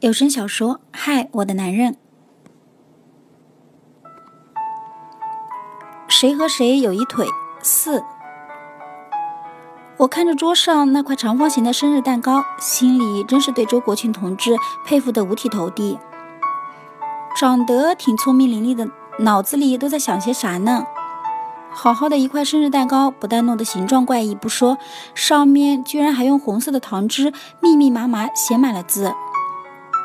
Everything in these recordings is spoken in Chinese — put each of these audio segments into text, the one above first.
有声小说《嗨，我的男人》。谁和谁有一腿？四。我看着桌上那块长方形的生日蛋糕，心里真是对周国庆同志佩服得五体投地。长得挺聪明伶俐的，脑子里都在想些啥呢？好好的一块生日蛋糕，不但弄得形状怪异不说，上面居然还用红色的糖汁密密麻麻写满了字。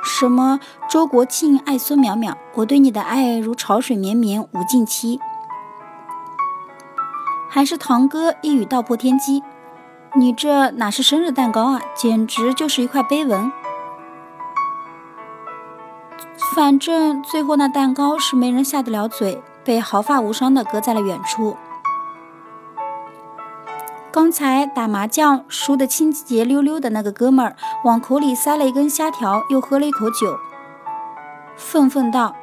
什么周国庆爱孙淼淼，我对你的爱如潮水绵绵无尽期。还是堂哥一语道破天机，你这哪是生日蛋糕啊，简直就是一块碑文。反正最后那蛋糕是没人下得了嘴，被毫发无伤的搁在了远处。刚才打麻将输得清洁溜溜的那个哥们儿，往口里塞了一根虾条，又喝了一口酒，愤愤道：“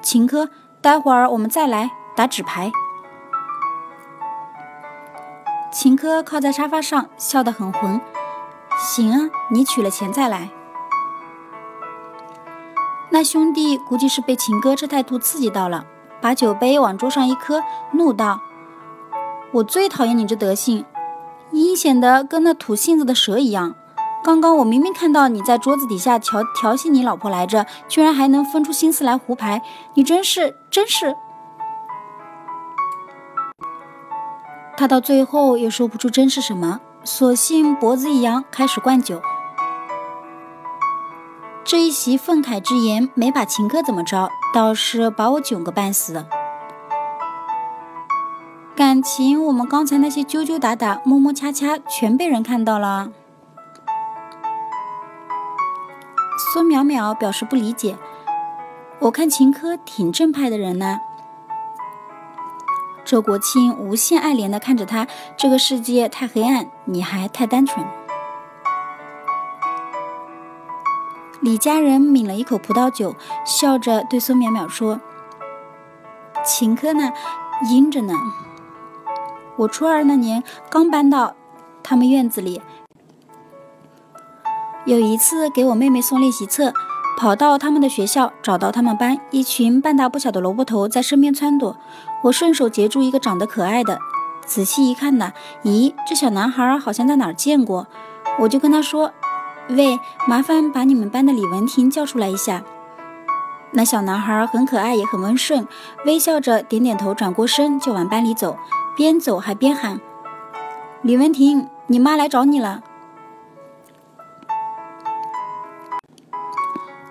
秦科，待会儿我们再来打纸牌。”秦科靠在沙发上，笑得很浑：“行啊，你取了钱再来。”那兄弟估计是被秦哥这态度刺激到了，把酒杯往桌上一磕，怒道。我最讨厌你这德行，阴险的跟那吐信子的蛇一样。刚刚我明明看到你在桌子底下调调戏你老婆来着，居然还能分出心思来胡牌，你真是真是。他到最后也说不出真是什么，索性脖子一扬，开始灌酒。这一席愤慨之言没把秦哥怎么着，倒是把我囧个半死。感情，我们刚才那些揪揪打打、摸摸掐掐，全被人看到了。孙淼淼表示不理解。我看秦科挺正派的人呢。周国庆无限爱怜的看着他，这个世界太黑暗，你还太单纯。李家人抿了一口葡萄酒，笑着对孙淼淼说：“秦科呢，阴着呢。”我初二那年刚搬到他们院子里，有一次给我妹妹送练习册，跑到他们的学校，找到他们班一群半大不小的萝卜头在身边撺掇，我顺手截住一个长得可爱的，仔细一看呐，咦，这小男孩好像在哪儿见过，我就跟他说：“喂，麻烦把你们班的李文婷叫出来一下。”那小男孩很可爱，也很温顺，微笑着点点头，转过身就往班里走。边走还边喊：“李文婷，你妈来找你了。”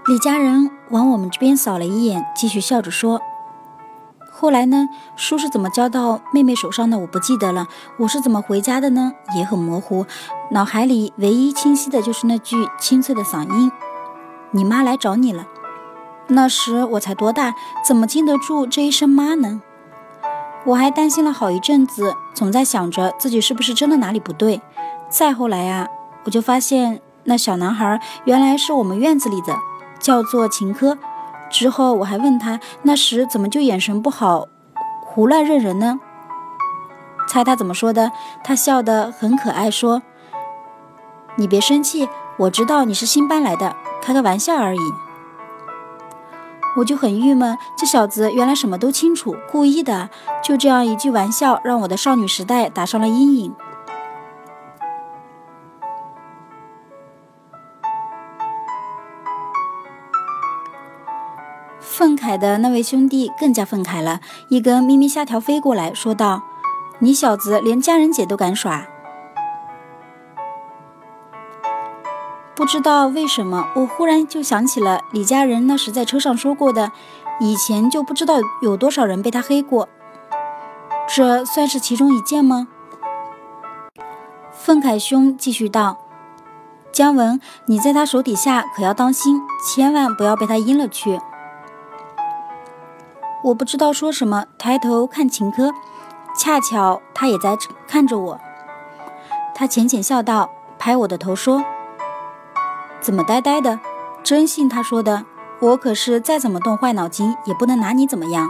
李家人往我们这边扫了一眼，继续笑着说：“后来呢？书是怎么交到妹妹手上的？我不记得了。我是怎么回家的呢？也很模糊。脑海里唯一清晰的就是那句清脆的嗓音：‘你妈来找你了。’那时我才多大，怎么经得住这一声妈呢？”我还担心了好一阵子，总在想着自己是不是真的哪里不对。再后来啊，我就发现那小男孩原来是我们院子里的，叫做秦科。之后我还问他，那时怎么就眼神不好，胡乱认人呢？猜他怎么说的？他笑得很可爱，说：“你别生气，我知道你是新搬来的，开个玩笑而已。”我就很郁闷，这小子原来什么都清楚，故意的。就这样一句玩笑，让我的少女时代打上了阴影。愤慨的那位兄弟更加愤慨了，一根咪咪虾条飞过来，说道：“你小子连家人姐都敢耍！”不知道为什么，我忽然就想起了李家人那时在车上说过的，以前就不知道有多少人被他黑过，这算是其中一件吗？愤慨兄继续道：“姜文，你在他手底下可要当心，千万不要被他阴了去。”我不知道说什么，抬头看秦科，恰巧他也在看着我，他浅浅笑道，拍我的头说。怎么呆呆的？真信他说的？我可是再怎么动坏脑筋，也不能拿你怎么样。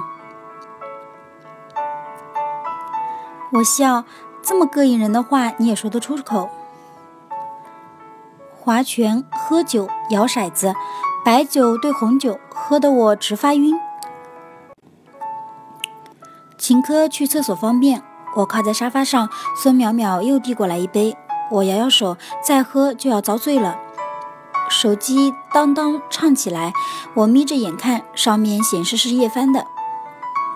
我笑，这么膈应人的话你也说得出口？划拳、喝酒、摇骰子，白酒兑红酒，喝得我直发晕。秦科去厕所方便，我靠在沙发上，孙淼淼又递过来一杯，我摇摇手，再喝就要遭罪了。手机当当唱起来，我眯着眼看，上面显示是叶帆的。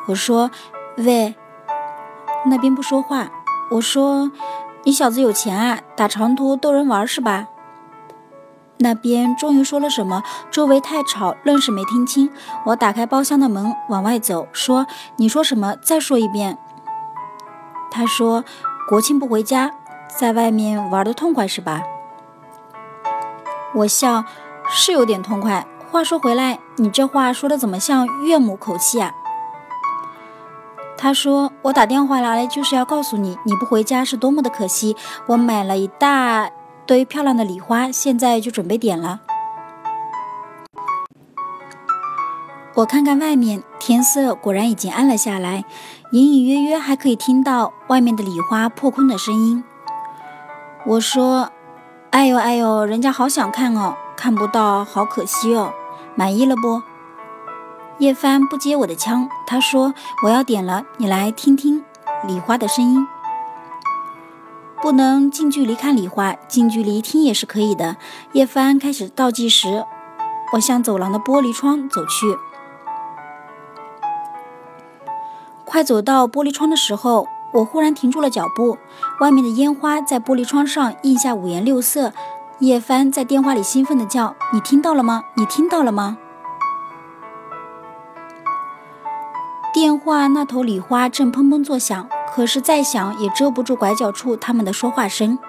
我说：“喂。”那边不说话。我说：“你小子有钱啊，打长途逗人玩是吧？”那边终于说了什么，周围太吵，愣是没听清。我打开包厢的门往外走，说：“你说什么？再说一遍。”他说：“国庆不回家，在外面玩的痛快是吧？”我笑，是有点痛快。话说回来，你这话说的怎么像岳母口气啊？他说：“我打电话来就是要告诉你，你不回家是多么的可惜。我买了一大堆漂亮的礼花，现在就准备点了。”我看看外面，天色果然已经暗了下来，隐隐约约还可以听到外面的礼花破空的声音。我说。哎呦哎呦，人家好想看哦，看不到好可惜哦。满意了不？叶帆不接我的枪，他说我要点了，你来听听礼花的声音。不能近距离看礼花，近距离听也是可以的。叶帆开始倒计时，我向走廊的玻璃窗走去。快走到玻璃窗的时候。我忽然停住了脚步，外面的烟花在玻璃窗上映下五颜六色。叶帆在电话里兴奋地叫：“你听到了吗？你听到了吗？”电话那头礼花正砰砰作响，可是再响也遮不住拐角处他们的说话声。